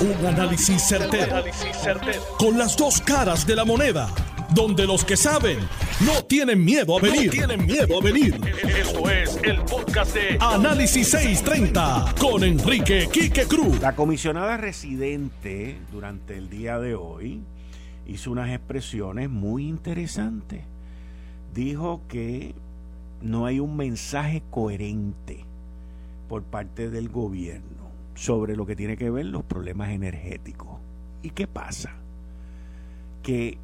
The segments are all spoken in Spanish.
Un análisis certero, Con las dos caras de la moneda. Donde los que saben no tienen miedo a venir. tienen miedo a venir. Esto es el podcast de Análisis 630 con Enrique Quique Cruz. La comisionada residente durante el día de hoy hizo unas expresiones muy interesantes. Dijo que no hay un mensaje coherente por parte del gobierno sobre lo que tiene que ver los problemas energéticos. ¿Y qué pasa? Que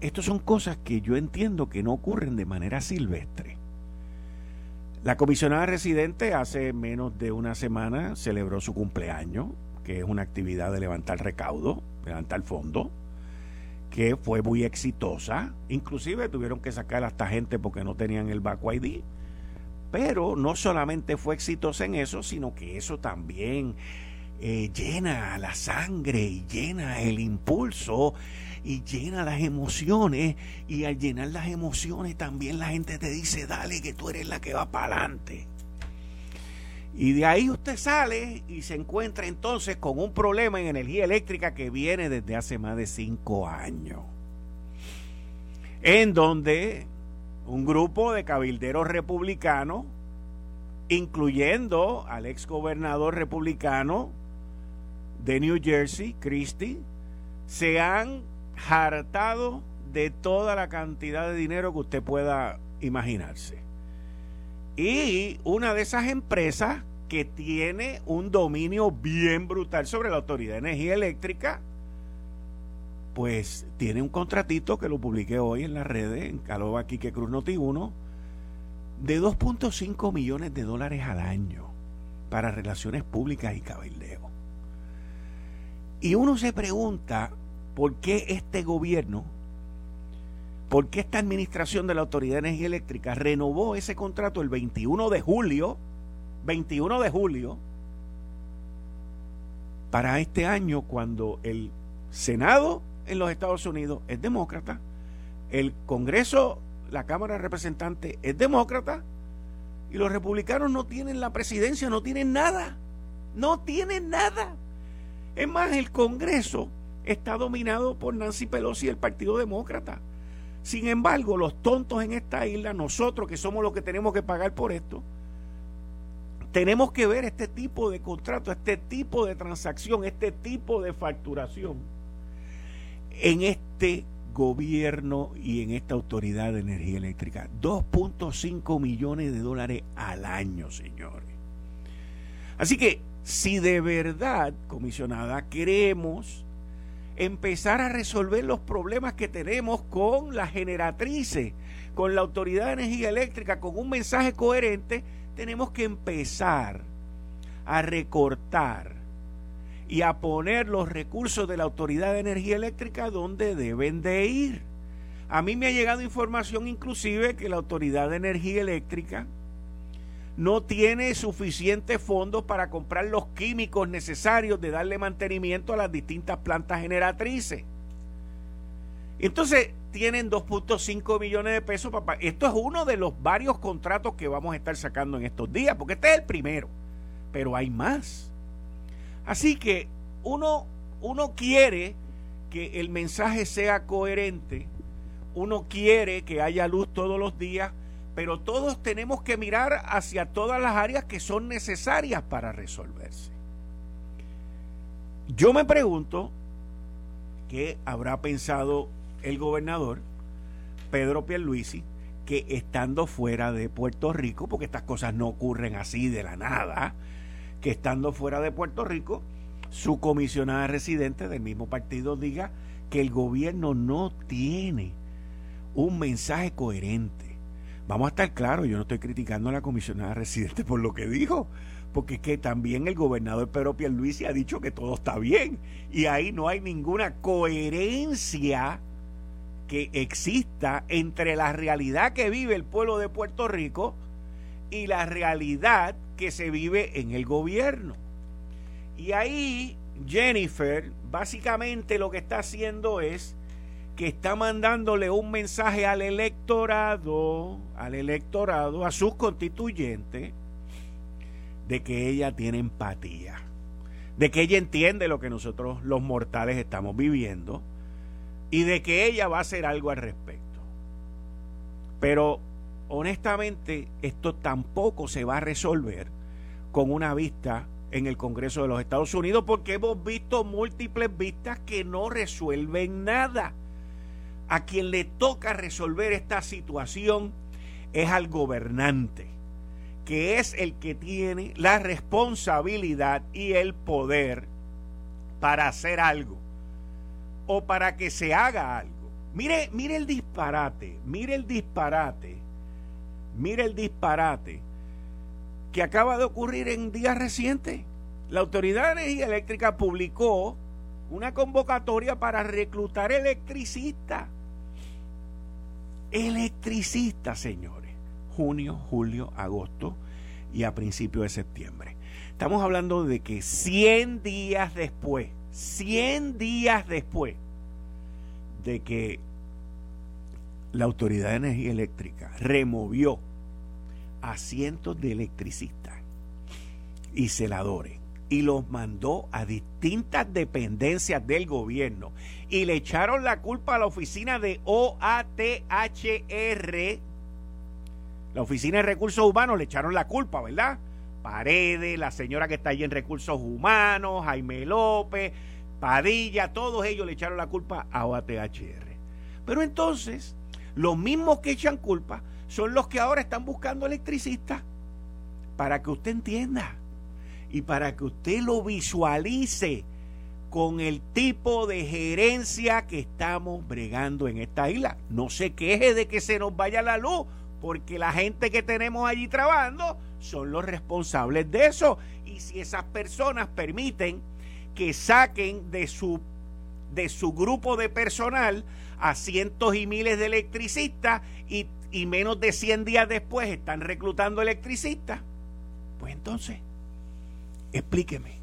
estas son cosas que yo entiendo que no ocurren de manera silvestre. La comisionada residente hace menos de una semana celebró su cumpleaños, que es una actividad de levantar recaudo, levantar fondo, que fue muy exitosa. Inclusive tuvieron que sacar a esta gente porque no tenían el Baco ID. Pero no solamente fue exitosa en eso, sino que eso también eh, llena la sangre y llena el impulso y llena las emociones. Y al llenar las emociones también la gente te dice, dale que tú eres la que va para adelante. Y de ahí usted sale y se encuentra entonces con un problema en energía eléctrica que viene desde hace más de cinco años. En donde un grupo de cabilderos republicanos, incluyendo al ex gobernador republicano de New Jersey, Christie, se han hartado de toda la cantidad de dinero que usted pueda imaginarse. Y una de esas empresas que tiene un dominio bien brutal sobre la Autoridad de Energía Eléctrica, pues tiene un contratito que lo publiqué hoy en las redes, en Caloba Quique Cruz Noti 1, de 2.5 millones de dólares al año para relaciones públicas y cabildeo. Y uno se pregunta por qué este gobierno, por qué esta administración de la Autoridad de Energía Eléctrica renovó ese contrato el 21 de julio, 21 de julio, para este año cuando el Senado en los Estados Unidos es demócrata, el Congreso, la Cámara de Representantes es demócrata y los republicanos no tienen la presidencia, no tienen nada, no tienen nada. Es más, el Congreso está dominado por Nancy Pelosi y el Partido Demócrata. Sin embargo, los tontos en esta isla, nosotros que somos los que tenemos que pagar por esto, tenemos que ver este tipo de contrato, este tipo de transacción, este tipo de facturación en este gobierno y en esta autoridad de energía eléctrica. 2.5 millones de dólares al año, señores. Así que si de verdad, comisionada, queremos empezar a resolver los problemas que tenemos con las generatrices, con la Autoridad de Energía Eléctrica, con un mensaje coherente, tenemos que empezar a recortar y a poner los recursos de la Autoridad de Energía Eléctrica donde deben de ir. A mí me ha llegado información inclusive que la Autoridad de Energía Eléctrica no tiene suficientes fondos para comprar los químicos necesarios de darle mantenimiento a las distintas plantas generatrices. Entonces, tienen 2.5 millones de pesos para... Esto es uno de los varios contratos que vamos a estar sacando en estos días, porque este es el primero, pero hay más. Así que uno, uno quiere que el mensaje sea coherente, uno quiere que haya luz todos los días, pero todos tenemos que mirar hacia todas las áreas que son necesarias para resolverse. Yo me pregunto qué habrá pensado el gobernador Pedro Pierluisi que estando fuera de Puerto Rico, porque estas cosas no ocurren así de la nada, que estando fuera de Puerto Rico, su comisionada residente del mismo partido diga que el gobierno no tiene un mensaje coherente Vamos a estar claros, yo no estoy criticando a la comisionada residente por lo que dijo, porque es que también el gobernador Pedro Pierluisi ha dicho que todo está bien y ahí no hay ninguna coherencia que exista entre la realidad que vive el pueblo de Puerto Rico y la realidad que se vive en el gobierno. Y ahí Jennifer básicamente lo que está haciendo es que está mandándole un mensaje al electorado, al electorado, a sus constituyentes, de que ella tiene empatía, de que ella entiende lo que nosotros los mortales estamos viviendo y de que ella va a hacer algo al respecto. Pero honestamente esto tampoco se va a resolver con una vista en el Congreso de los Estados Unidos porque hemos visto múltiples vistas que no resuelven nada. A quien le toca resolver esta situación es al gobernante que es el que tiene la responsabilidad y el poder para hacer algo o para que se haga algo. Mire, mire el disparate, mire el disparate, mire el disparate que acaba de ocurrir en días recientes. La Autoridad de Energía Eléctrica publicó una convocatoria para reclutar electricistas. Electricistas, señores junio, julio, agosto y a principios de septiembre. Estamos hablando de que 100 días después, 100 días después de que la Autoridad de Energía Eléctrica removió a cientos de electricistas y celadores y los mandó a distintas dependencias del gobierno y le echaron la culpa a la oficina de OATHR la Oficina de Recursos Humanos le echaron la culpa, ¿verdad? Paredes, la señora que está allí en Recursos Humanos, Jaime López, Padilla, todos ellos le echaron la culpa a OATHR. Pero entonces, los mismos que echan culpa son los que ahora están buscando electricistas para que usted entienda y para que usted lo visualice con el tipo de gerencia que estamos bregando en esta isla. No se queje de que se nos vaya la luz, porque la gente que tenemos allí trabajando son los responsables de eso. Y si esas personas permiten que saquen de su, de su grupo de personal a cientos y miles de electricistas y, y menos de 100 días después están reclutando electricistas, pues entonces, explíqueme.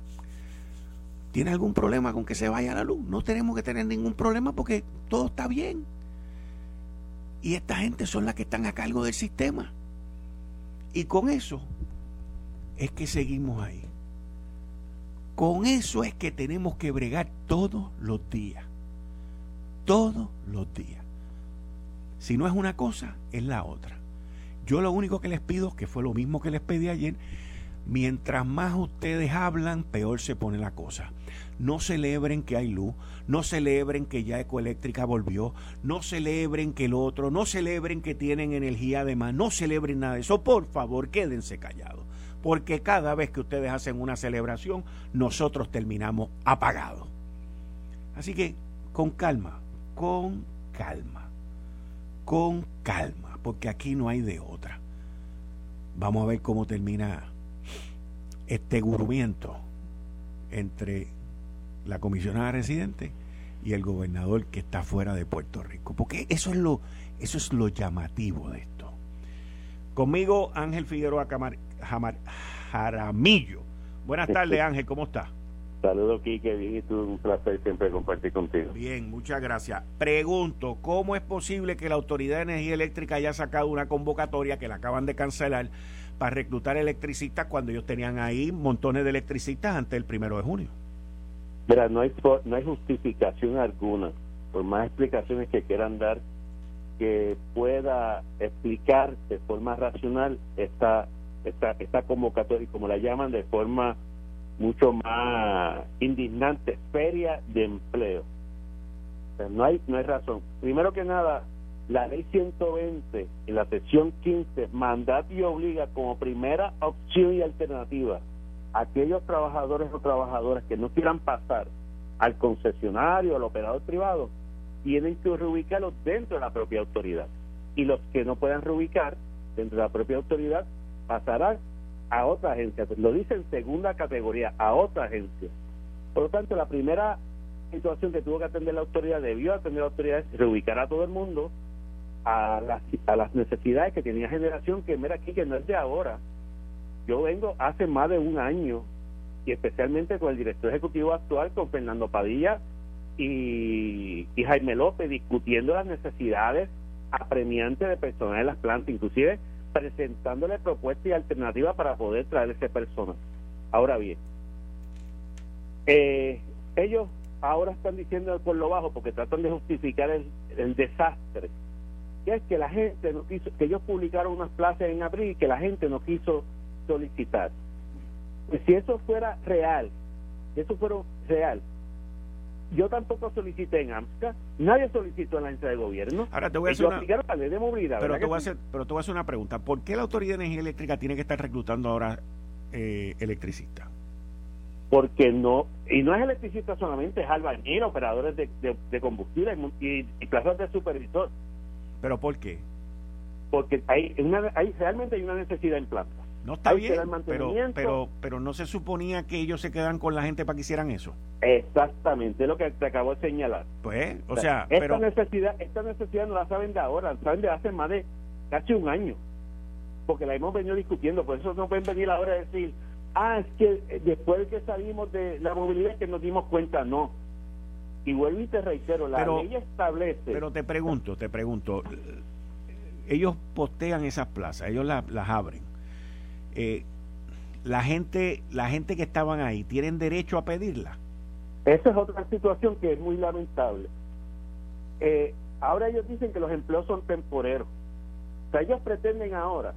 ¿Tiene algún problema con que se vaya la luz? No tenemos que tener ningún problema porque todo está bien. Y esta gente son las que están a cargo del sistema. Y con eso es que seguimos ahí. Con eso es que tenemos que bregar todos los días. Todos los días. Si no es una cosa, es la otra. Yo lo único que les pido, que fue lo mismo que les pedí ayer, mientras más ustedes hablan, peor se pone la cosa no celebren que hay luz, no celebren que ya Ecoeléctrica volvió, no celebren que el otro, no celebren que tienen energía además, no celebren nada de eso. Por favor, quédense callados, porque cada vez que ustedes hacen una celebración, nosotros terminamos apagados. Así que con calma, con calma, con calma, porque aquí no hay de otra. Vamos a ver cómo termina este gurmiento entre la comisionada residente y el gobernador que está fuera de Puerto Rico. Porque eso es lo, eso es lo llamativo de esto. Conmigo Ángel Figueroa Camar, Jaramillo. Buenas tardes Ángel, ¿cómo está? Saludos Quique, bien y tú, un placer siempre compartir contigo. Bien, muchas gracias. Pregunto, ¿cómo es posible que la Autoridad de Energía Eléctrica haya sacado una convocatoria que la acaban de cancelar para reclutar electricistas cuando ellos tenían ahí montones de electricistas antes del primero de junio? Mira, no hay, no hay justificación alguna, por más explicaciones que quieran dar, que pueda explicar de forma racional esta, esta, esta convocatoria, como la llaman, de forma mucho más indignante, feria de empleo. no hay, no hay razón. Primero que nada, la ley 120 en la sección 15 mandata y obliga como primera opción y alternativa aquellos trabajadores o trabajadoras que no quieran pasar al concesionario, al operador privado, tienen que reubicarlos dentro de la propia autoridad. Y los que no puedan reubicar dentro de la propia autoridad pasarán a otra agencia. Lo dice en segunda categoría, a otra agencia. Por lo tanto, la primera situación que tuvo que atender la autoridad, debió atender la autoridad, es reubicar a todo el mundo a las, a las necesidades que tenía generación, que mira aquí, que no es de ahora, yo vengo hace más de un año y especialmente con el director ejecutivo actual, con Fernando Padilla y, Jaime López, discutiendo las necesidades apremiantes de personal en las plantas, inclusive presentándole propuestas y alternativas para poder traer ese personal. Ahora bien, Eh, ellos ahora están diciendo por lo bajo porque tratan de justificar el, el desastre que es que la gente no quiso, que ellos publicaron unas plazas en abril y que la gente no quiso solicitar. Pues si eso fuera real, si eso fuera real, yo tampoco solicité en AMSCA, nadie solicitó en la agencia de gobierno. Ahora te voy a hacer una... de movilidad. Pero te, voy a hacer, pero te voy a hacer una pregunta. ¿Por qué la Autoridad de Energía Eléctrica tiene que estar reclutando ahora eh, electricistas? Porque no, y no es electricista solamente, es albañil, operadores de, de, combustible y, y plazas de supervisor. ¿Pero por qué? Porque hay, una, hay realmente hay una necesidad en planta. No está bien, pero, pero, pero no se suponía que ellos se quedan con la gente para que hicieran eso. Exactamente, es lo que te acabo de señalar. Pues, o sea, esta pero... necesidad, esta necesidad no la saben de ahora, la saben de hace más de casi un año, porque la hemos venido discutiendo, por eso no pueden venir ahora a decir, ah, es que después de que salimos de la movilidad que nos dimos cuenta, no. Y vuelvo y te reitero, la ley establece. Pero te pregunto, te pregunto, ellos postean esas plazas, ellos las, abren. Eh, la gente, la gente que estaban ahí, ¿tienen derecho a pedirla? Esa es otra situación que es muy lamentable. Eh, ahora ellos dicen que los empleos son temporeros. O sea, ellos pretenden ahora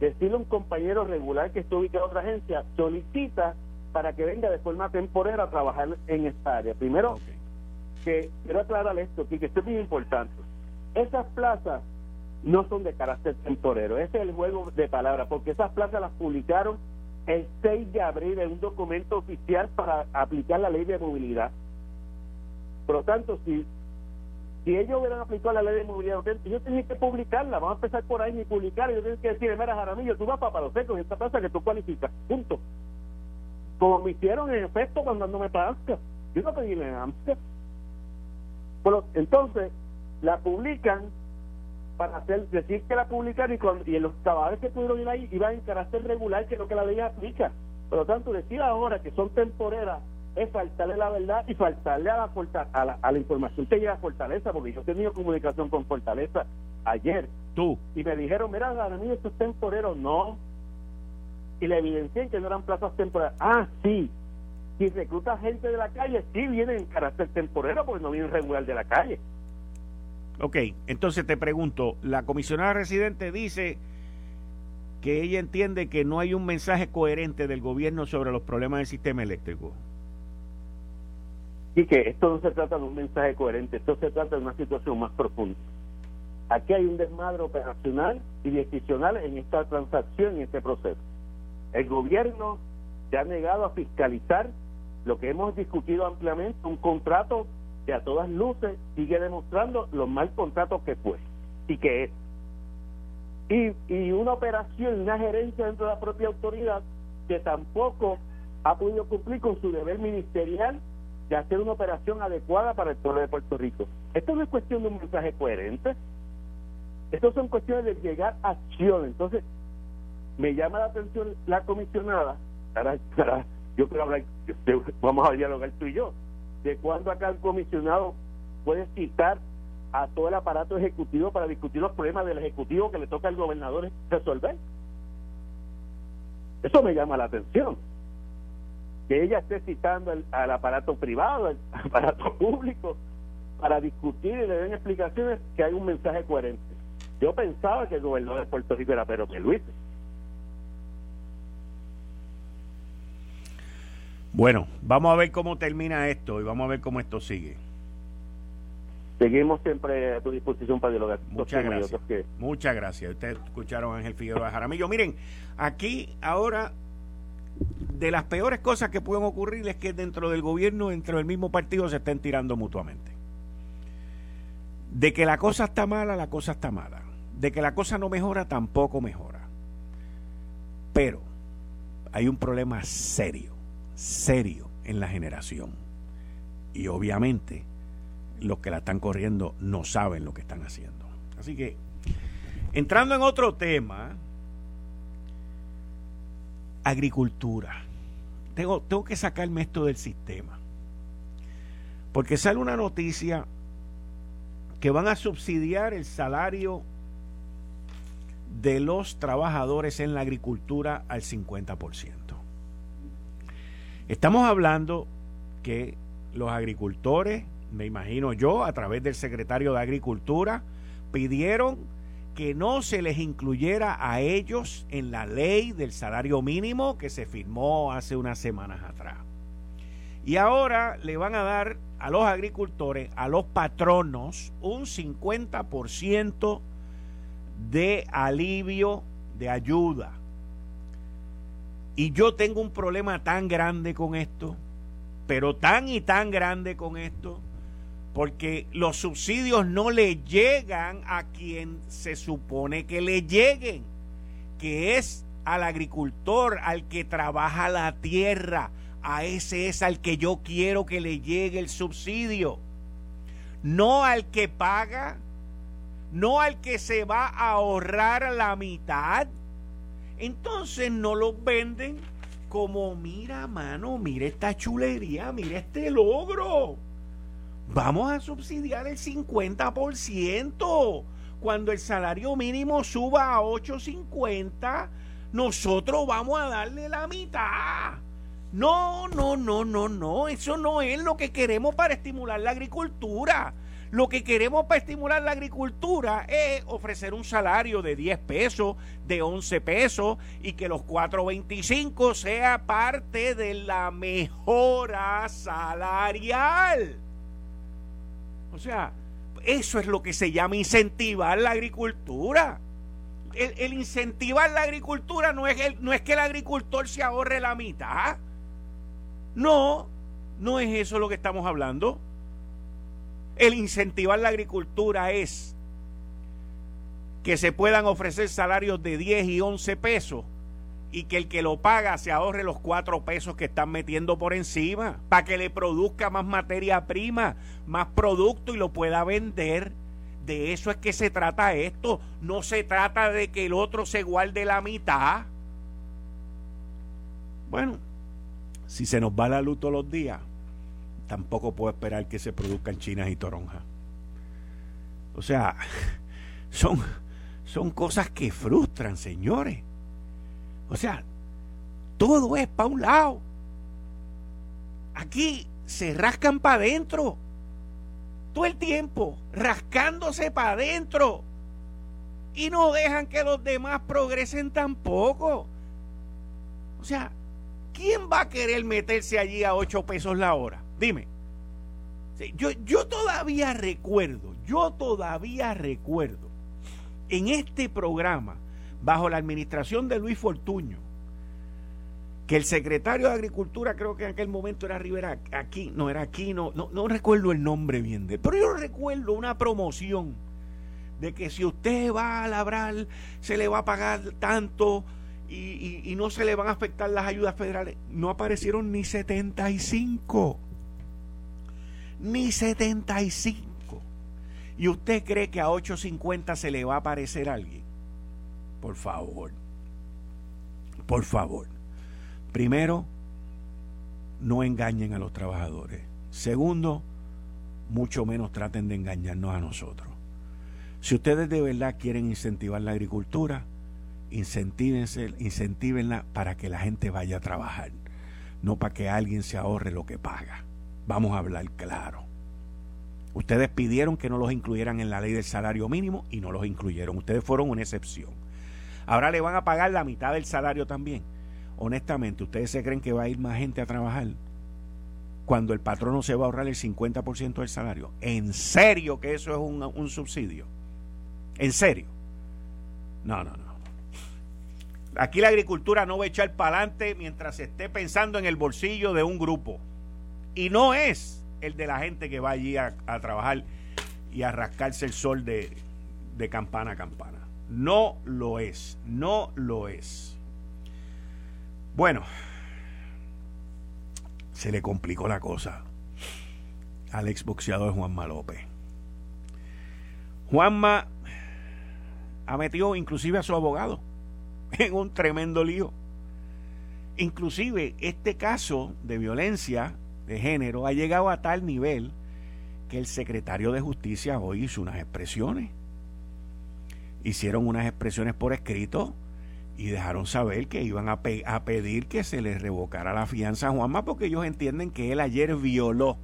decirle a un compañero regular que está ubicado en otra agencia, solicita para que venga de forma temporera a trabajar en esta área. Primero, que quiero aclarar esto, que esto es muy importante. Esas plazas no son de carácter temporero, ese es el juego de palabras, porque esas plazas las publicaron el 6 de abril en un documento oficial para aplicar la ley de movilidad. Por lo tanto, si, si ellos hubieran aplicado la ley de movilidad, ellos tienen que publicarla, vamos a empezar por ahí y publicar, ellos tienen que decir, mira Jaramillo, tú vas para Palo Seco en esta plaza que tú cualificas, punto. Como me hicieron en efecto cuando no me. Yo no pedí en Entonces, la publican para hacer decir que la publican y, con, y en los trabajadores que pudieron ir ahí iban en carácter regular, que es lo que la ley aplica. Por lo tanto, decir ahora que son temporeras es faltarle la verdad y faltarle a la, a la, a la información que llega a Fortaleza, porque yo he tenido comunicación con Fortaleza ayer. Tú. Y me dijeron, mira, mí esto es temporero. No. Y le evidencié que no eran plazas temporeras. Ah, sí si recluta gente de la calle, sí viene en carácter temporero porque no viene regular de la calle. Ok, entonces te pregunto, la comisionada residente dice que ella entiende que no hay un mensaje coherente del gobierno sobre los problemas del sistema eléctrico. Y que esto no se trata de un mensaje coherente, esto se trata de una situación más profunda. Aquí hay un desmadre operacional y decisional en esta transacción, en este proceso. El gobierno se ha negado a fiscalizar lo que hemos discutido ampliamente, un contrato que a todas luces sigue demostrando los mal contratos que fue y que es. Y, una operación, una gerencia dentro de la propia autoridad que tampoco ha podido cumplir con su deber ministerial de hacer una operación adecuada para el pueblo de Puerto Rico. Esto no es cuestión de un mensaje coherente. Esto son cuestiones de llegar a acción. Entonces, me llama la atención la comisionada para, para yo quiero hablar, vamos a dialogar tú y yo, de cuándo acá el comisionado puede citar a todo el aparato ejecutivo para discutir los problemas del ejecutivo que le toca al gobernador resolver. Eso me llama la atención. Que ella esté citando al, aparato privado, al aparato público, para discutir y le den explicaciones que hay un mensaje coherente. Yo pensaba que el gobernador de Puerto Rico era Pedro Luis Bueno, vamos a ver cómo termina esto y vamos a ver cómo esto sigue. Seguimos siempre a tu disposición para dialogar. Muchas gracias. Muchas gracias. Ustedes escucharon a Ángel Figueroa Jaramillo. Miren, aquí ahora de las peores cosas que pueden ocurrir es que dentro del gobierno, dentro del mismo partido, se estén tirando mutuamente. De que la cosa está mala, la cosa está mala. De que la cosa no mejora, tampoco mejora. Pero hay un problema serio serio en la generación. Y obviamente los que la están corriendo no saben lo que están haciendo. Así que, entrando en otro tema, agricultura. Tengo, tengo que sacarme esto del sistema. Porque sale una noticia que van a subsidiar el salario de los trabajadores en la agricultura al 50%. Estamos hablando que los agricultores, me imagino yo, a través del secretario de Agricultura, pidieron que no se les incluyera a ellos en la ley del salario mínimo que se firmó hace unas semanas atrás. Y ahora le van a dar a los agricultores, a los patronos, un 50% de alivio, de ayuda. Y yo tengo un problema tan grande con esto, pero tan y tan grande con esto, porque los subsidios no le llegan a quien se supone que le lleguen, que es al agricultor, al que trabaja la tierra, a ese es al que yo quiero que le llegue el subsidio, no al que paga, no al que se va a ahorrar la mitad. Entonces no los venden como, mira, mano, mira esta chulería, mira este logro Vamos a subsidiar el 50%. Cuando el salario mínimo suba a 8.50, nosotros vamos a darle la mitad. No, no, no, no, no. Eso no es lo que queremos para estimular la agricultura. Lo que queremos para estimular la agricultura es ofrecer un salario de 10 pesos, de 11 pesos y que los 4.25 sea parte de la mejora salarial. O sea, eso es lo que se llama incentivar la agricultura. El, incentivar la agricultura no es, no es que el agricultor se ahorre la mitad. No, no es eso lo que estamos hablando. El incentivar la agricultura es que se puedan ofrecer salarios de 10 y 11 pesos y que el que lo paga se ahorre los cuatro pesos que están metiendo por encima para que le produzca más materia prima, más producto y lo pueda vender. De eso es que se trata esto. No se trata de que el otro se guarde la mitad. Bueno, si se nos va la luz todos los días, tampoco puedo esperar que se produzcan chinas y toronjas. O sea, son, son cosas que frustran, señores. O sea, todo es para un lado. Aquí se rascan para adentro. Todo el tiempo, rascándose para adentro. Y no dejan que los demás progresen tampoco. O sea, ¿quién va a querer meterse allí a 8 pesos la hora? Dime. Yo, yo todavía recuerdo, yo todavía recuerdo en este programa bajo la administración de Luis Fortuño, que el secretario de Agricultura, creo que en aquel momento era Rivera, aquí, no era aquí, no, no, recuerdo el nombre bien de pero yo recuerdo una promoción de que si usted va a labrar, se le va a pagar tanto y, y no se le van a afectar las ayudas federales. No aparecieron ni 75. Ni 75. ¿Y usted cree que a 8.50 se le va a aparecer alguien? Por favor. Por favor. Primero, no engañen a los trabajadores. Segundo, mucho menos traten de engañarnos a nosotros. Si ustedes de verdad quieren incentivar la agricultura, incentívenla para que la gente vaya a trabajar, no para que alguien se ahorre lo que paga. Vamos a hablar claro. Ustedes pidieron que no los incluyeran en la ley del salario mínimo y no los incluyeron. Ustedes fueron una excepción. Ahora le van a pagar la mitad del salario también. Honestamente, ¿ustedes se creen que va a ir más gente a trabajar cuando el patrono se va a ahorrar el 50% del salario? ¿En serio que eso es un, un subsidio? ¿En serio? No, no, no. Aquí la agricultura no va a echar para adelante mientras se esté pensando en el bolsillo de un grupo. Y no es el de la gente que va allí a, trabajar y a rascarse el sol de, de campana a campana. No lo es, no lo es. Bueno, se le complicó la cosa al exboxeador Juanma López. Juanma ha metido inclusive a su abogado en un tremendo lío. Inclusive este caso de violencia de género ha llegado a tal nivel que el secretario de justicia hoy hizo unas expresiones hicieron unas expresiones por escrito y dejaron saber que iban a, pedir que se les revocara la fianza a Juanma porque ellos entienden que él ayer violó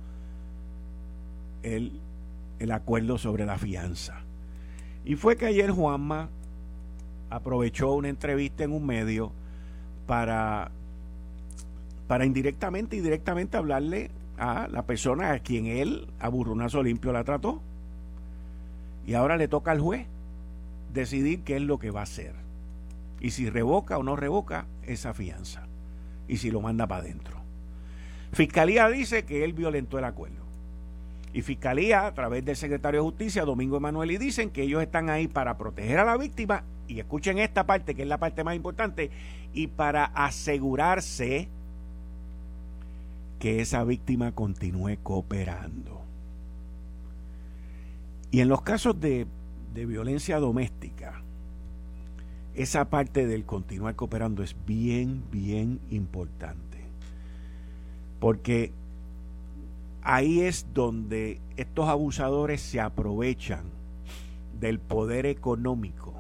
el, el acuerdo sobre la fianza. Y fue que ayer Juanma aprovechó una entrevista en un medio para, para indirectamente y directamente hablarle a la persona a quien él a burrunazo limpio la trató. Y ahora le toca al juez decidir qué es lo que va a hacer. Y si revoca o no revoca esa fianza. Y si lo manda para adentro. Fiscalía dice que él violentó el acuerdo. Y Fiscalía, a través del secretario de Justicia, Domingo Emanuel, y dicen que ellos están ahí para proteger a la víctima. Y escuchen esta parte, que es la parte más importante, y para asegurarse que esa víctima continúe cooperando. Y en los casos de, de violencia doméstica, esa parte del continuar cooperando es bien, bien importante. Porque ahí es donde estos abusadores se aprovechan del poder económico,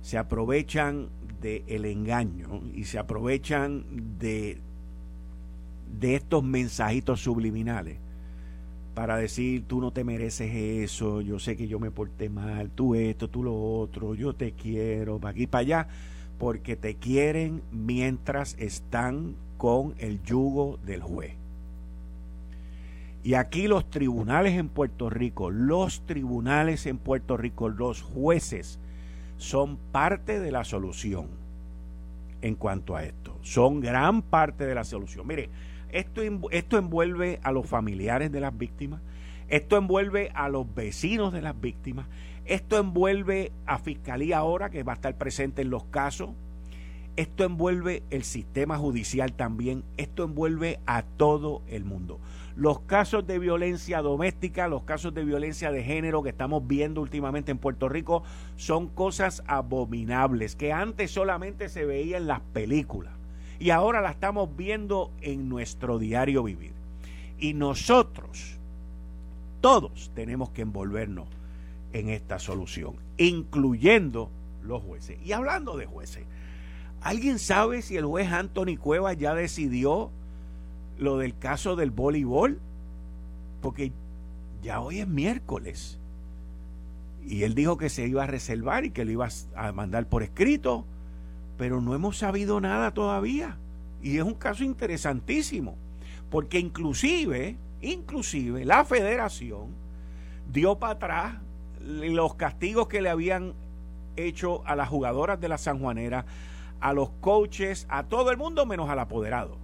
se aprovechan del engaño y se aprovechan de, de estos mensajitos subliminales para decir tú no te mereces eso, yo sé que yo me porté mal, tú esto, tú lo otro, yo te quiero, para aquí, para allá, porque te quieren mientras están con el yugo del juez. Y aquí los tribunales en Puerto Rico, los tribunales en Puerto Rico, los jueces, son parte de la solución en cuanto a esto. Son gran parte de la solución. Mire, esto, esto envuelve a los familiares de las víctimas, esto envuelve a los vecinos de las víctimas, esto envuelve a Fiscalía ahora que va a estar presente en los casos, esto envuelve el sistema judicial también, esto envuelve a todo el mundo. Los casos de violencia doméstica, los casos de violencia de género que estamos viendo últimamente en Puerto Rico son cosas abominables que antes solamente se veía en las películas y ahora la estamos viendo en nuestro diario vivir. Y nosotros, todos tenemos que envolvernos en esta solución, incluyendo los jueces. Y hablando de jueces, ¿alguien sabe si el juez Anthony Cueva ya decidió lo del caso del voleibol? Porque ya hoy es miércoles. Y él dijo que se iba a reservar y que lo iba a mandar por escrito pero no hemos sabido nada todavía. Y es un caso interesantísimo, porque inclusive, inclusive la federación dio para atrás los castigos que le habían hecho a las jugadoras de la Sanjuanera, a los coaches, a todo el mundo menos al apoderado.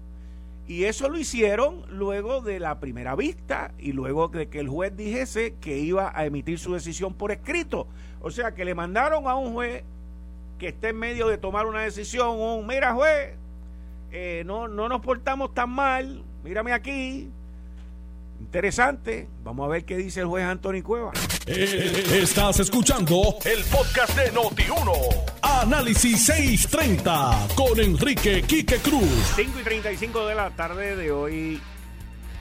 Y eso lo hicieron luego de la primera vista y luego de que el juez dijese que iba a emitir su decisión por escrito. O sea que le mandaron a un juez que esté en medio de tomar una decisión, un, mira juez, eh, no, no nos portamos tan mal, mírame aquí. Interesante, vamos a ver qué dice el juez Antonio Cueva. Eh, estás escuchando el podcast de Noti1. Análisis 630 con Enrique Quique Cruz. 5 y 35 de la tarde de hoy,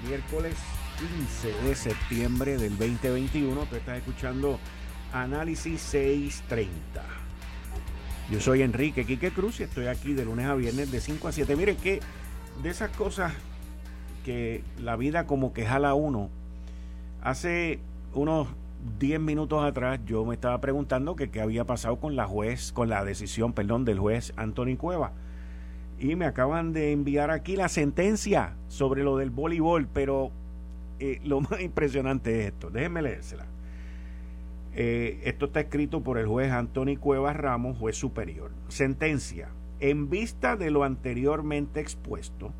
miércoles 15 de septiembre del 2021. Tú estás escuchando Análisis 630. Yo soy Enrique Quique Cruz y estoy aquí de lunes a viernes de 5 a 7. Miren que de esas cosas que la vida como que jala uno, hace unos 10 minutos atrás yo me estaba preguntando qué había pasado con la juez, con la decisión, perdón, del juez Anthony Cueva. Y me acaban de enviar aquí la sentencia sobre lo del voleibol, pero eh, lo más impresionante es esto. Déjenme leérsela. Eh, esto está escrito por el juez Antonio Cuevas Ramos, juez superior. Sentencia. En vista de lo anteriormente expuesto,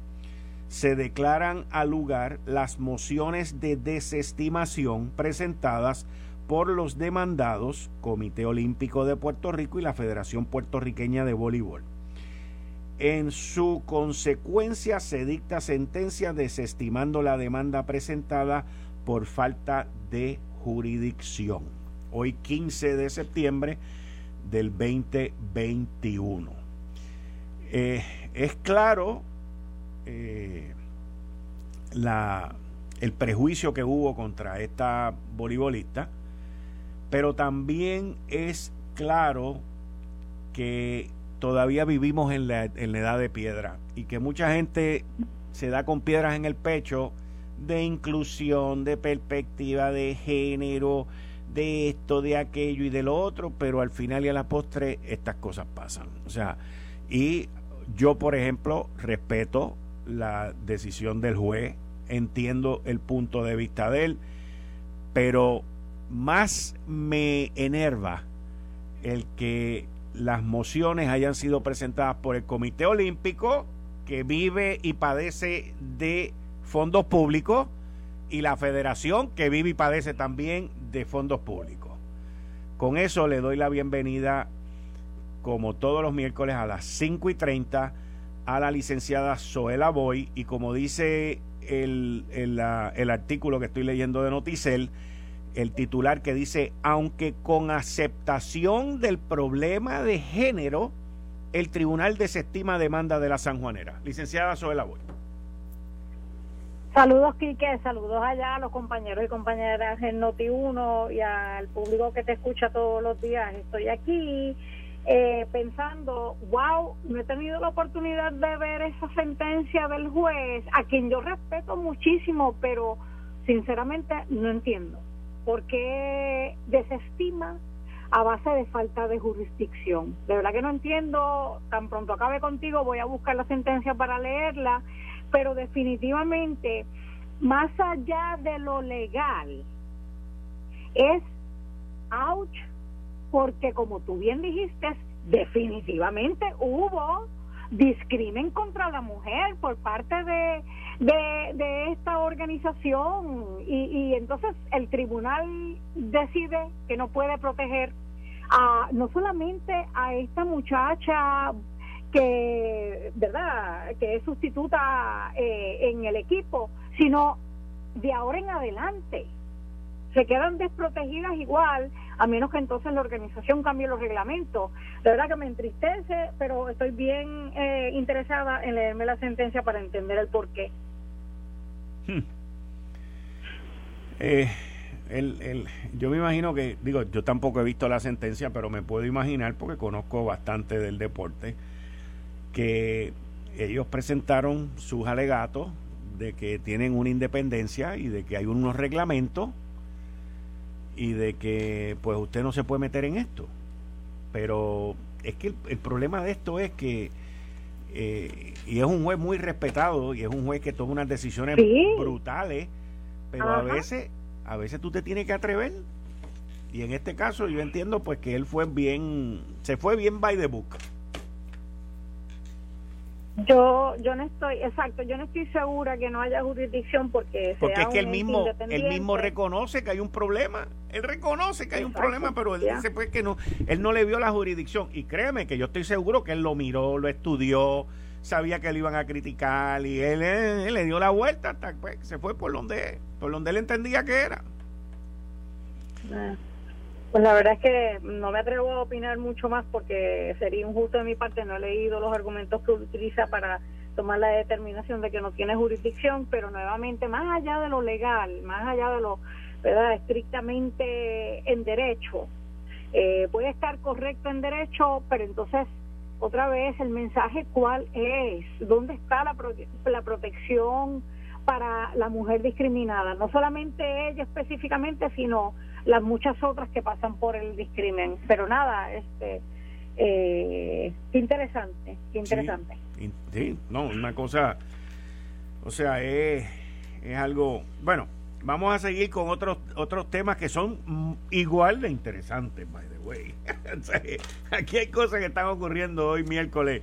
se declaran al lugar las mociones de desestimación presentadas por los demandados Comité Olímpico de Puerto Rico y la Federación Puertorriqueña de Voleibol. En su consecuencia se dicta sentencia desestimando la demanda presentada por falta de jurisdicción hoy 15 de septiembre del 2021. Eh, es claro eh, el prejuicio que hubo contra esta voleibolista, pero también es claro que todavía vivimos en la, en la edad de piedra y que mucha gente se da con piedras en el pecho de inclusión, de perspectiva, de género, de esto, de aquello y de lo otro, pero al final y a la postre estas cosas pasan. O sea, y yo, por ejemplo, respeto la decisión del juez, entiendo el punto de vista de él, pero más me enerva el que las mociones hayan sido presentadas por el Comité Olímpico, que vive y padece de fondos públicos, y la federación, que vive y padece también de fondos públicos. Con eso le doy la bienvenida, como todos los miércoles a las 5 y 30, a la licenciada Zoela Boy, y como dice el, el, el artículo que estoy leyendo de Noticel, el titular que dice, aunque con aceptación del problema de género, el tribunal desestima demanda de la Sanjuanera. Licenciada Zoela Boy. Saludos, Quique, saludos allá a los compañeros y compañeras en Noti1 y al público que te escucha todos los días. Estoy aquí eh, pensando, wow, no he tenido la oportunidad de ver esa sentencia del juez, a quien yo respeto muchísimo, pero sinceramente no entiendo por qué desestima a base de falta de jurisdicción. De verdad que no entiendo, tan pronto acabe contigo voy a buscar la sentencia para leerla, pero definitivamente, más allá de lo legal, es ouch, porque como tú bien dijiste, definitivamente hubo discrimen contra la mujer por parte de, de, esta organización. Y, y, entonces el tribunal decide que no puede proteger a no solamente a esta muchacha que verdad que es sustituta eh, en el equipo sino de ahora en adelante se quedan desprotegidas igual, a menos que entonces la organización cambie los reglamentos. De verdad que me entristece, pero estoy bien eh, interesada en leerme la sentencia para entender el porqué. Hmm. Eh, el, el, yo me imagino que, digo, yo tampoco he visto la sentencia, pero me puedo imaginar, porque conozco bastante del deporte, que ellos presentaron sus alegatos de que tienen una independencia y de que hay unos reglamentos y de que pues usted no se puede meter en esto. Pero es que el, problema de esto es que, eh, y es un juez muy respetado y es un juez que toma unas decisiones brutales, pero a veces, a veces tú te tienes que atrever. Y en este caso yo entiendo pues que él fue bien, se fue bien by the book. Yo, yo no estoy, exacto, yo no estoy segura que no haya jurisdicción porque porque es que él mismo, él mismo reconoce que hay un problema, él reconoce que hay un problema, pero él dice pues que no, él no le vio la jurisdicción y créeme que yo estoy seguro que él lo miró, lo estudió, sabía que le iban a criticar y él, le dio la vuelta hasta pues, se fue por donde, por donde él entendía que era. Ah. Pues la verdad es que no me atrevo a opinar mucho más porque sería injusto de mi parte, no he leído los argumentos que utiliza para tomar la determinación de que no tiene jurisdicción, pero nuevamente, más allá de lo legal, más allá de lo ¿verdad? estrictamente en derecho, eh, puede estar correcto en derecho, pero entonces, otra vez, el mensaje, ¿cuál es? ¿Dónde está la, la protección para la mujer discriminada? No solamente ella específicamente, sino las muchas otras que pasan por el discrimen. Pero nada, este, eh, qué interesante, qué interesante. Sí, no, una cosa, o sea, es, es algo, bueno, vamos a seguir con otros otros temas que son igual de interesantes, by the way. aquí hay cosas que están ocurriendo hoy miércoles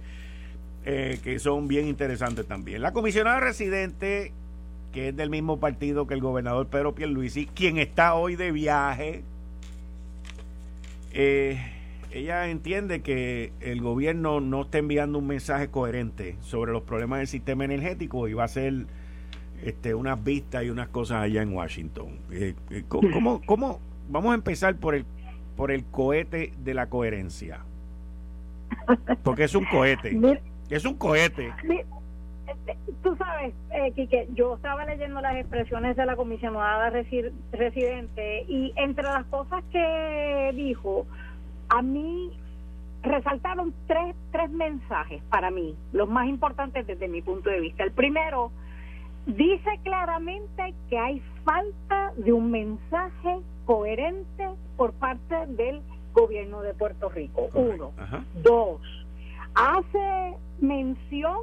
eh, que son bien interesantes también. La comisionada residente que es del mismo partido que el gobernador Pedro Pierluisi, quien está hoy de viaje, eh, ella entiende que el gobierno no está enviando un mensaje coherente sobre los problemas del sistema energético y va a hacer este, unas vistas y unas cosas allá en Washington. Eh, eh, ¿cómo, cómo, vamos a empezar por el, por el cohete de la coherencia? Porque es un cohete. Es un cohete. Tú sabes, eh, Quique, yo estaba leyendo las expresiones de la comisionada residente y entre las cosas que dijo, a mí resaltaron tres, tres mensajes para mí, los más importantes desde mi punto de vista. El primero, dice claramente que hay falta de un mensaje coherente por parte del gobierno de Puerto Rico. Uno. Dos, hace mención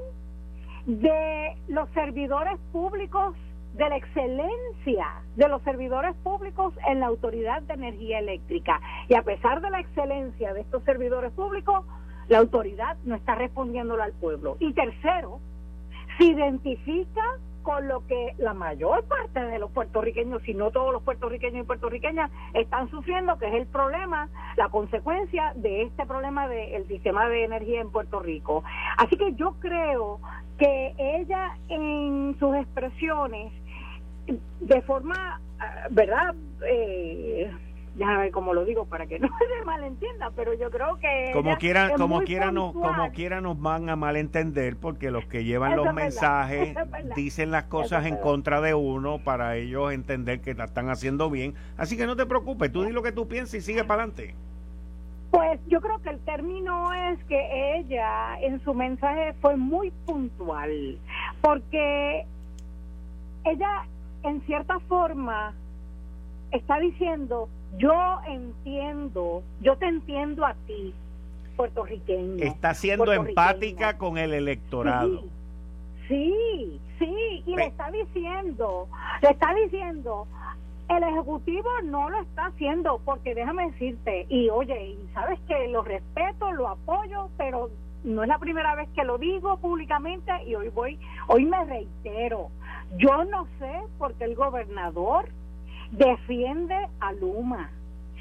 de los servidores públicos, de la excelencia de los servidores públicos en la Autoridad de Energía Eléctrica. Y a pesar de la excelencia de estos servidores públicos, la autoridad no está respondiéndolo al pueblo. Y tercero, se identifica con lo que la mayor parte de los puertorriqueños, si no todos los puertorriqueños y puertorriqueñas, están sufriendo, que es el problema, la consecuencia de este problema del sistema de energía en Puerto Rico. Así que yo creo que ella en sus expresiones, de forma, ah, ¿verdad? Eh, déjame ver cómo lo digo para que no se malentienda, pero yo creo que como quiera, como quiera nos, como quiera nos van a malentender porque los que llevan los mensajes dicen las cosas en contra de uno para ellos entender que la están haciendo bien, así que no te preocupes, tú di lo que tú piensas y sigue para adelante. Pues yo creo que el término es que ella en su mensaje fue muy puntual, porque ella en cierta forma está diciendo yo entiendo, yo te entiendo a ti, puertorriqueño. Está siendo empática con el electorado. Sí, sí, y le está diciendo, le está diciendo, el Ejecutivo no lo está haciendo, porque déjame decirte, y oye, y sabes que lo respeto, lo apoyo, pero no es la primera vez que lo digo públicamente y hoy voy, hoy me reitero, yo no sé por qué el gobernador defiende a Luma.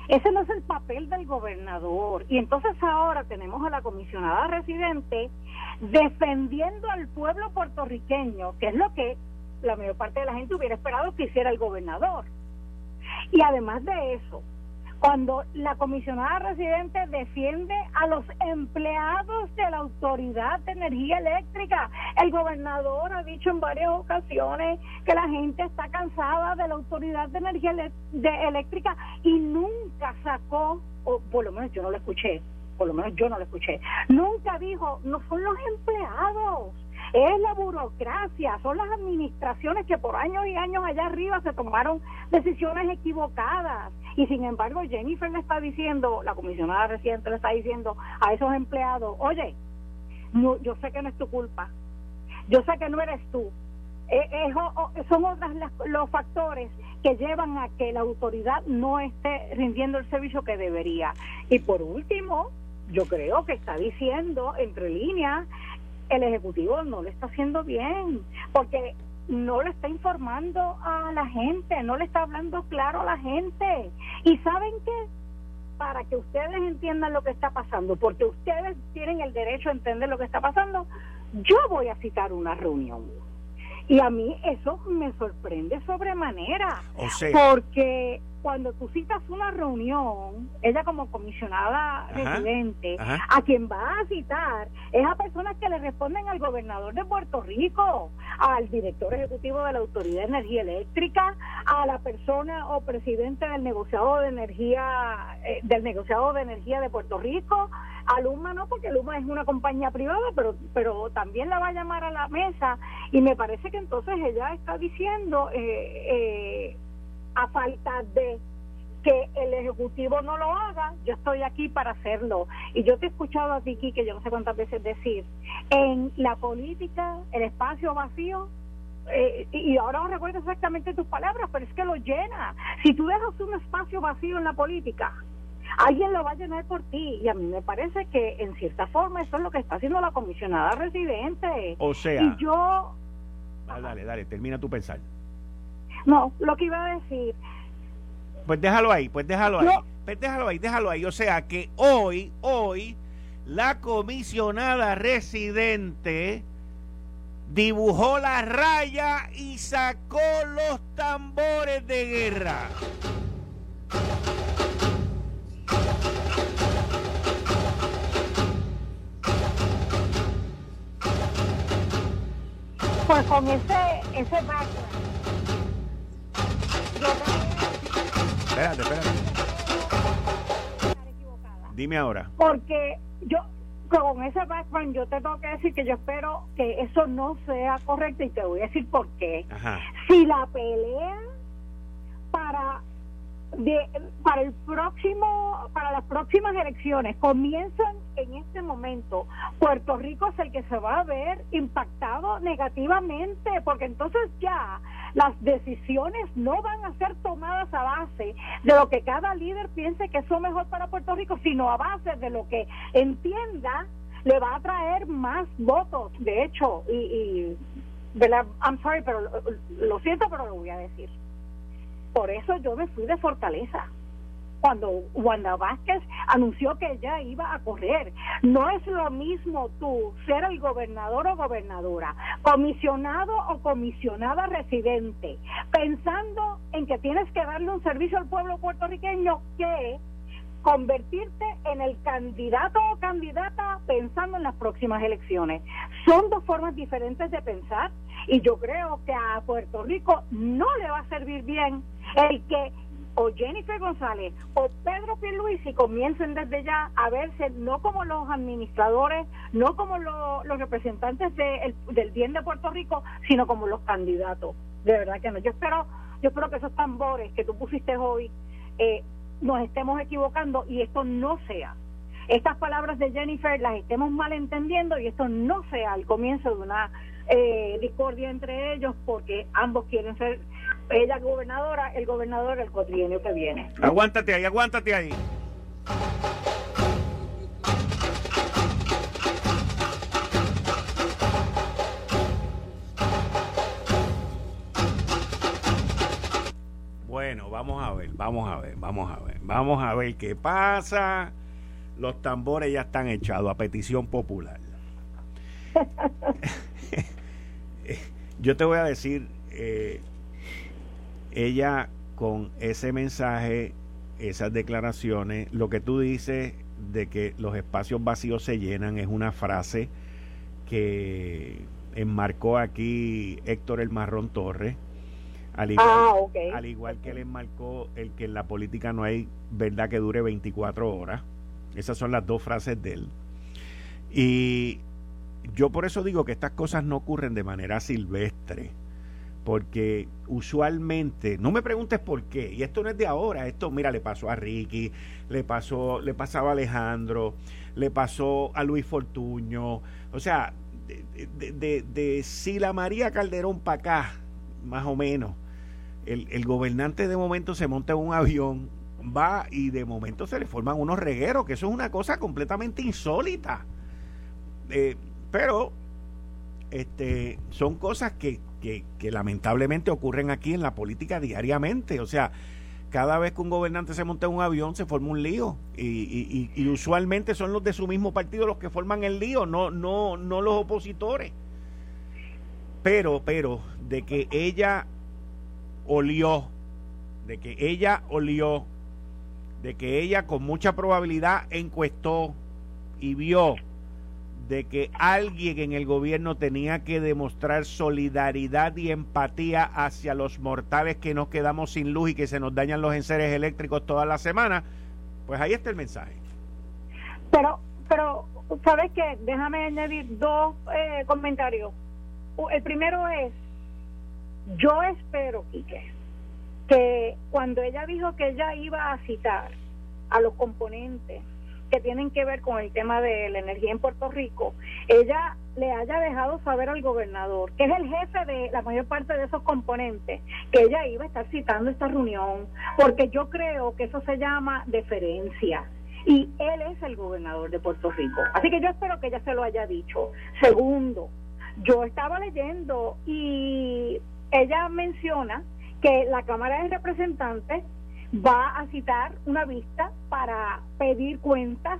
Ese no es el papel del gobernador. Y entonces ahora tenemos a la comisionada residente defendiendo al pueblo puertorriqueño, que es lo que la mayor parte de la gente hubiera esperado que hiciera el gobernador. Y además de eso, cuando la comisionada residente defiende a los empleados de la Autoridad de Energía Eléctrica. El gobernador ha dicho en varias ocasiones que la gente está cansada de la Autoridad de Energía Eléctrica y nunca sacó, o por lo menos yo no lo escuché, por lo menos yo no lo escuché, nunca dijo, no son los empleados es la burocracia, son las administraciones que por años y años allá arriba se tomaron decisiones equivocadas. Y sin embargo, Jennifer le está diciendo, la comisionada reciente le está diciendo a esos empleados, oye, yo sé que no es tu culpa, yo sé que no eres tú. Eh, son otros los factores que llevan a que la autoridad no esté rindiendo el servicio que debería. Y por último, yo creo que está diciendo entre líneas el Ejecutivo no lo está haciendo bien, porque no le está informando a la gente, no le está hablando claro a la gente. ¿Y saben qué? Para que ustedes entiendan lo que está pasando, porque ustedes tienen el derecho a entender lo que está pasando, yo voy a citar una reunión. Y a mí eso me sorprende sobremanera, o porque cuando tú citas una reunión, ella como comisionada residente, a quien va a citar es a personas que le responden al gobernador de Puerto Rico, al director ejecutivo de la Autoridad de Energía Eléctrica, a la persona o presidente del negociado de energía eh, del negociado de energía de Puerto Rico, a Luma no, porque Luma es una compañía privada, pero pero también la va a llamar a la mesa y me parece que entonces ella está diciendo eh, eh, a falta de que el Ejecutivo no lo haga, yo estoy aquí para hacerlo. Y yo te he escuchado a ti, que yo no sé cuántas veces decir, en la política, el espacio vacío, eh, y ahora no recuerdo exactamente tus palabras, pero es que lo llena. Si tú dejas un espacio vacío en la política, alguien lo va a llenar por ti. Y a mí me parece que en cierta forma eso es lo que está haciendo la comisionada residente. O sea... Y yo... dale, dale, termina tu pensar. No, lo que iba a decir. Pues déjalo ahí, pues déjalo ahí. Pues déjalo ahí, déjalo ahí. O sea que hoy, hoy, la comisionada residente dibujó la raya y sacó los tambores de guerra. Pues con ese, ese Espérate, espérate. Dime ahora. Porque yo, con ese background, yo te tengo que decir que yo espero que eso no sea correcto y te voy a decir por qué. Si la pelea para de, para el próximo para las próximas elecciones comienzan en este momento. Puerto Rico es el que se va a ver impactado negativamente porque entonces ya las decisiones no van a ser tomadas a base de lo que cada líder piense que es lo mejor para Puerto Rico sino a base de lo que entienda le va a traer más votos. De hecho y, y I'm sorry pero lo siento pero lo voy a decir por eso yo me fui de Fortaleza cuando Wanda Vázquez anunció que ella iba a correr. No es lo mismo tú ser el gobernador o gobernadora, comisionado o comisionada residente, pensando en que tienes que darle un servicio al pueblo puertorriqueño que convertirte en el candidato o candidata pensando en las próximas elecciones. Son dos formas diferentes de pensar y yo creo que a Puerto Rico no le va a servir bien el que o Jennifer González o Pedro Pierluisi comiencen desde ya a verse no como los administradores, no como los representantes del bien de Puerto Rico, sino como los candidatos. De verdad que no. Yo espero, yo espero que esos tambores que tú pusiste hoy eh, nos estemos equivocando y esto no sea. Estas palabras de Jennifer las estemos malentendiendo y esto no sea el comienzo de una eh, discordia entre ellos porque ambos quieren ser ella gobernadora, el gobernador el cuatrienio que viene. Aguántate ahí, aguántate ahí. Bueno, vamos a ver, vamos a ver, vamos a ver, vamos a ver qué pasa. Los tambores ya están echados a petición popular. Yo te voy a decir, eh, ella con ese mensaje, esas declaraciones, lo que tú dices de que los espacios vacíos se llenan es una frase que enmarcó aquí Héctor el Marrón Torres. Al igual, ah, al igual que le enmarcó el que en la política no hay verdad que dure 24 horas. Esas son las dos frases de él. Y yo por eso digo que estas cosas no ocurren de manera silvestre porque usualmente, no me preguntes por qué, y esto no es de ahora, esto mira, le pasó a Ricky, le pasó, le pasaba a Alejandro, le pasó a Luis Fortuño, o sea, de, de, de, Sila María Calderón para acá, más o menos, el, el, gobernante de momento se monta en un avión, va y de momento se le forman unos regueros, que eso es una cosa completamente insólita. Eh, pero este, son cosas que, que, lamentablemente ocurren aquí en la política diariamente. O sea, cada vez que un gobernante se monta en un avión se forma un lío y, y, usualmente son los de su mismo partido los que forman el lío, no, no, no los opositores. Pero, pero, de que ella olió, de que ella olió, de que ella con mucha probabilidad encuestó y vio de que alguien en el gobierno tenía que demostrar solidaridad y empatía hacia los mortales que nos quedamos sin luz y que se nos dañan los enseres eléctricos toda la semana, pues ahí está el mensaje. Pero, pero, ¿sabes qué? Déjame añadir dos eh, comentarios. El primero es, yo espero, Quique, que cuando ella dijo que ella iba a citar a los componentes que tienen que ver con el tema de la energía en Puerto Rico, ella le haya dejado saber al gobernador, que es el jefe de la mayor parte de esos componentes, que ella iba a estar citando esta reunión, porque yo creo que eso se llama deferencia. Y él es el gobernador de Puerto Rico. Así que yo espero que ella se lo haya dicho. Segundo, yo estaba leyendo y ella menciona que la Cámara de Representantes va a citar una vista para pedir cuentas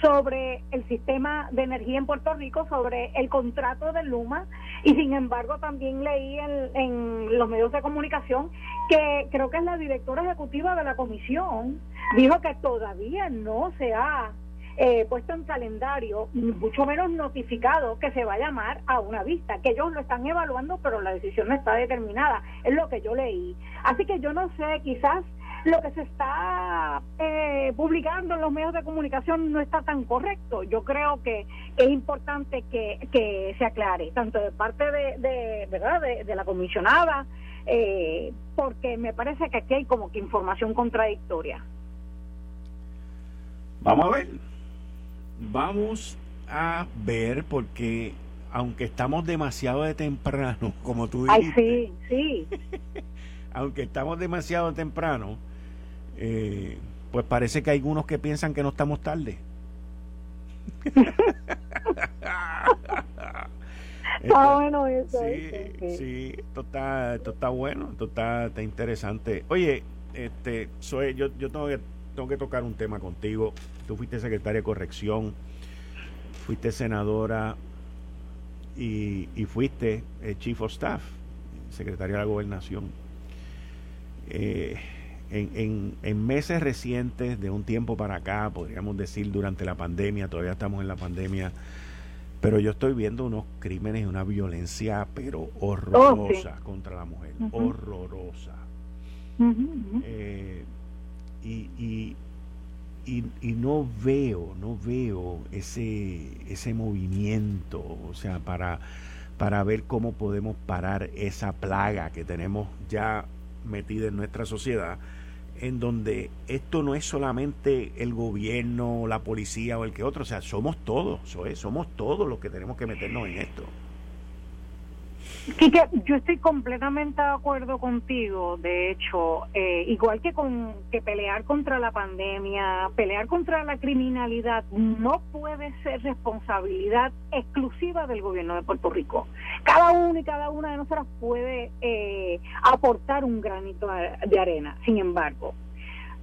sobre el sistema de energía en Puerto Rico, sobre el contrato de Luma. Y sin embargo también leí en, los medios de comunicación que creo que es la directora ejecutiva de la comisión, dijo que todavía no se ha eh, puesto en calendario, mucho menos notificado que se va a llamar a una vista, que ellos lo están evaluando pero la decisión no está determinada, es lo que yo leí. Así que yo no sé, quizás lo que se está eh, publicando en los medios de comunicación no está tan correcto. Yo creo que es importante que, que se aclare, tanto de parte de, de ¿verdad? De, la comisionada, eh, porque me parece que aquí hay como que información contradictoria. Vamos a ver. Vamos a ver porque aunque estamos demasiado de temprano, como tú dijiste. Ay, sí, sí. aunque estamos demasiado temprano, eh, pues parece que hay algunos que piensan que no estamos tarde. está bueno eso. Sí, sí, esto está, esto está bueno, esto está, está interesante. Oye, este, soy, yo, yo tengo que, tengo que tocar un tema contigo. Tú fuiste secretaria de corrección, fuiste senadora y, y fuiste eh, chief of staff, secretaria de la gobernación. Eh, en, en, meses recientes, de un tiempo para acá, podríamos decir durante la pandemia, todavía estamos en la pandemia, pero yo estoy viendo unos crímenes y una violencia, pero horrorosa oh, contra la mujer, horrorosa. Eh, y, y, y, no veo, no veo ese, ese movimiento, o sea, para, para ver cómo podemos parar esa plaga que tenemos ya metida en nuestra sociedad en donde esto no es solamente el gobierno, la policía o el que otro, o sea, somos todos, somos todos los que tenemos que meternos en esto. Quique, yo estoy completamente de acuerdo contigo. De hecho, eh, igual que con que pelear contra la pandemia, pelear contra la criminalidad, no puede ser responsabilidad exclusiva del gobierno de Puerto Rico. Cada uno y cada una de nosotras puede eh, aportar un granito de arena. Sin embargo,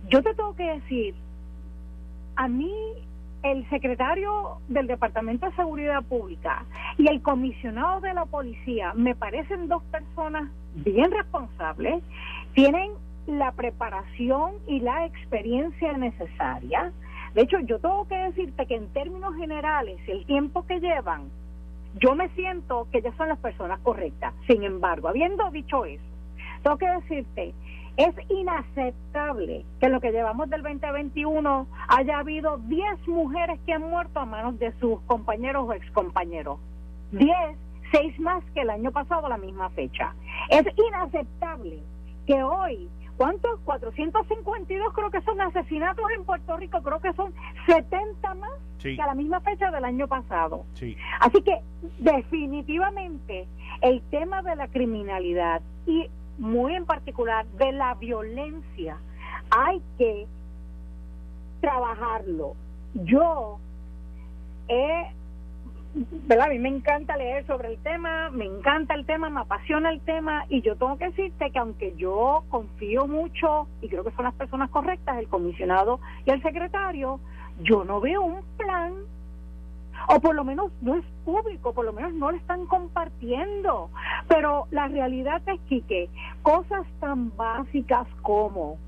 yo te tengo que decir, a mí el secretario del Departamento de Seguridad Pública y el comisionado de la policía me parecen dos personas bien responsables, tienen la preparación y la experiencia necesaria. De hecho, yo tengo que decirte que en términos generales, el tiempo que llevan, yo me siento que ya son las personas correctas. Sin embargo, habiendo dicho eso, tengo que decirte es inaceptable que lo que llevamos del 2021 haya habido 10 mujeres que han muerto a manos de sus compañeros o excompañeros. 10, 6 más que el año pasado a la misma fecha. Es inaceptable que hoy ¿Cuántos? 452 creo que son asesinatos en Puerto Rico, creo que son 70 más que a la misma fecha del año pasado. Así que definitivamente el tema de la criminalidad y muy en particular de la violencia, hay que trabajarlo. Yo he. A mí me encanta leer sobre el tema, me encanta el tema, me apasiona el tema y yo tengo que decirte que aunque yo confío mucho y creo que son las personas correctas, el comisionado y el secretario, yo no veo un plan o por lo menos no es público, por lo menos no lo están compartiendo. Pero la realidad es que, cosas tan básicas como,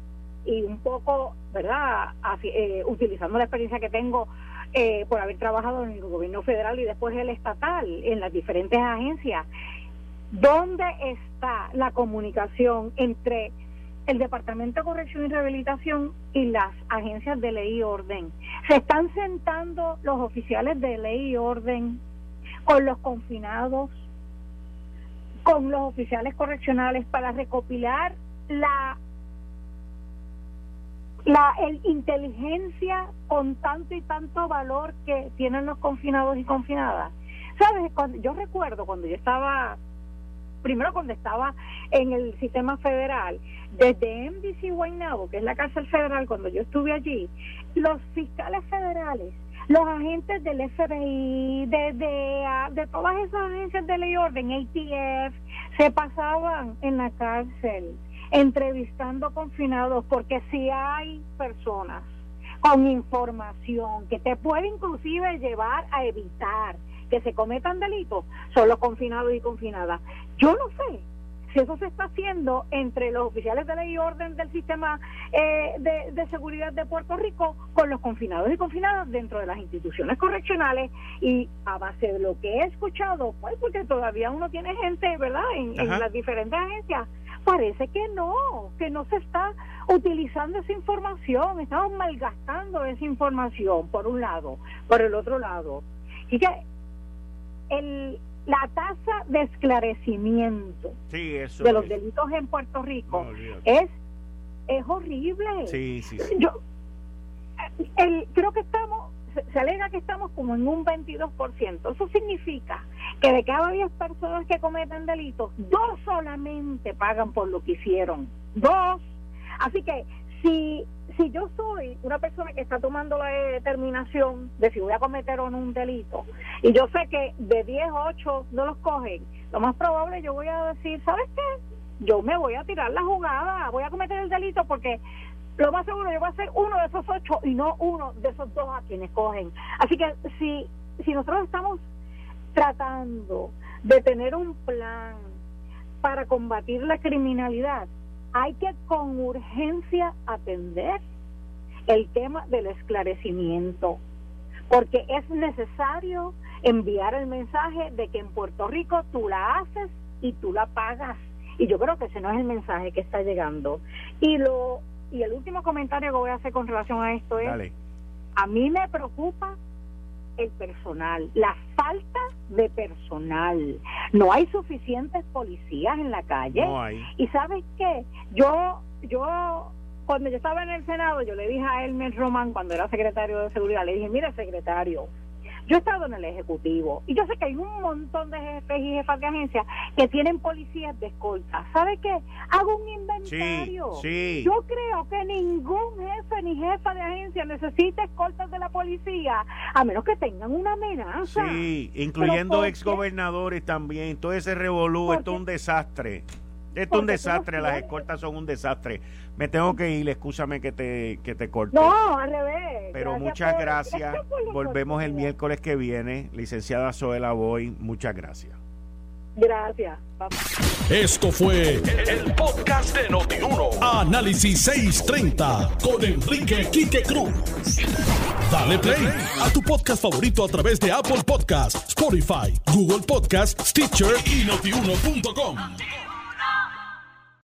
y un poco, ¿verdad? Eh, utilizando la experiencia que tengo eh, por haber trabajado en el gobierno federal y después el estatal, en las diferentes agencias, ¿dónde está la comunicación entre el Departamento de Corrección y Rehabilitación y las agencias de ley y orden. Se están sentando los oficiales de ley y orden con los confinados, con los oficiales correccionales para recopilar la la inteligencia con tanto y tanto valor que tienen los confinados y confinadas. ¿Sabes? Cuando, yo recuerdo cuando yo estaba primero cuando estaba en el sistema federal, desde NBC Guaynabo, que es la cárcel federal, cuando yo estuve allí, los fiscales federales, los agentes del FBI, de DEA, de todas esas agencias de ley y orden, ATF, se pasaban en la cárcel entrevistando confinados, porque si hay personas con información que te puede inclusive llevar a evitar que se cometan delitos, son los confinados y confinadas. Yo no sé si eso se está haciendo entre los oficiales de ley y orden del sistema eh, de, seguridad de Puerto Rico con los confinados y confinadas dentro de las instituciones correccionales y a base de lo que he escuchado, pues porque todavía uno tiene gente, ¿verdad?, en, las diferentes agencias, Parece que no, que no se está utilizando esa información, estamos malgastando esa información, por un lado, por el otro lado. Y que el, la tasa de esclarecimiento de los delitos en Puerto Rico es, es horrible. Sí, sí, Yo, el, creo que estamos, se, alega que estamos como en un 22%. Eso significa que de cada 10 personas que cometen delitos, dos solamente pagan por lo que hicieron. Dos. Así que si, si yo soy una persona que está tomando la determinación de si voy a cometer o no un delito, y yo sé que de 10 8 no los cogen, lo más probable yo voy a decir, ¿sabes qué? Yo me voy a tirar la jugada, voy a cometer el delito porque lo más seguro yo voy a ser uno de esos ocho y no uno de esos dos a quienes cogen. Así que si, si nosotros estamos tratando de tener un plan para combatir la criminalidad, hay que con urgencia atender el tema del esclarecimiento, porque es necesario enviar el mensaje de que en Puerto Rico tú la haces y tú la pagas. Y yo creo que ese no es el mensaje que está llegando. Y lo y el último comentario que voy a hacer con relación a esto es, a mí me preocupa el personal, la falta de personal. No hay suficientes policías en la calle. Y sabes qué, yo, yo, cuando yo estaba en el Senado, yo le dije a Elmer Román, cuando era secretario de Seguridad, le dije, mire secretario, yo he estado en el Ejecutivo y yo sé que hay un montón de jefes y jefas de agencia que tienen policías de escolta. ¿Sabe qué? Hago un inventario. Yo creo que ningún jefe ni jefa de agencia necesita escoltas de la policía a menos que tengan una amenaza. Sí, incluyendo exgobernadores también. Todo ese revolú, esto es un desastre. Esto es un desastre, las escoltas son un desastre. Me tengo que ir, escúchame que te, que te corte. No, al revés. Pero muchas gracias. Volvemos el miércoles que viene. Licenciada Zoela Boy, muchas gracias. Gracias. Esto fue el, podcast de Notiuno. Análisis 630 con Enrique Quique Cruz. Dale play a tu podcast favorito a través de Apple Podcasts, Spotify, Google Podcasts, Stitcher y notiuno.com.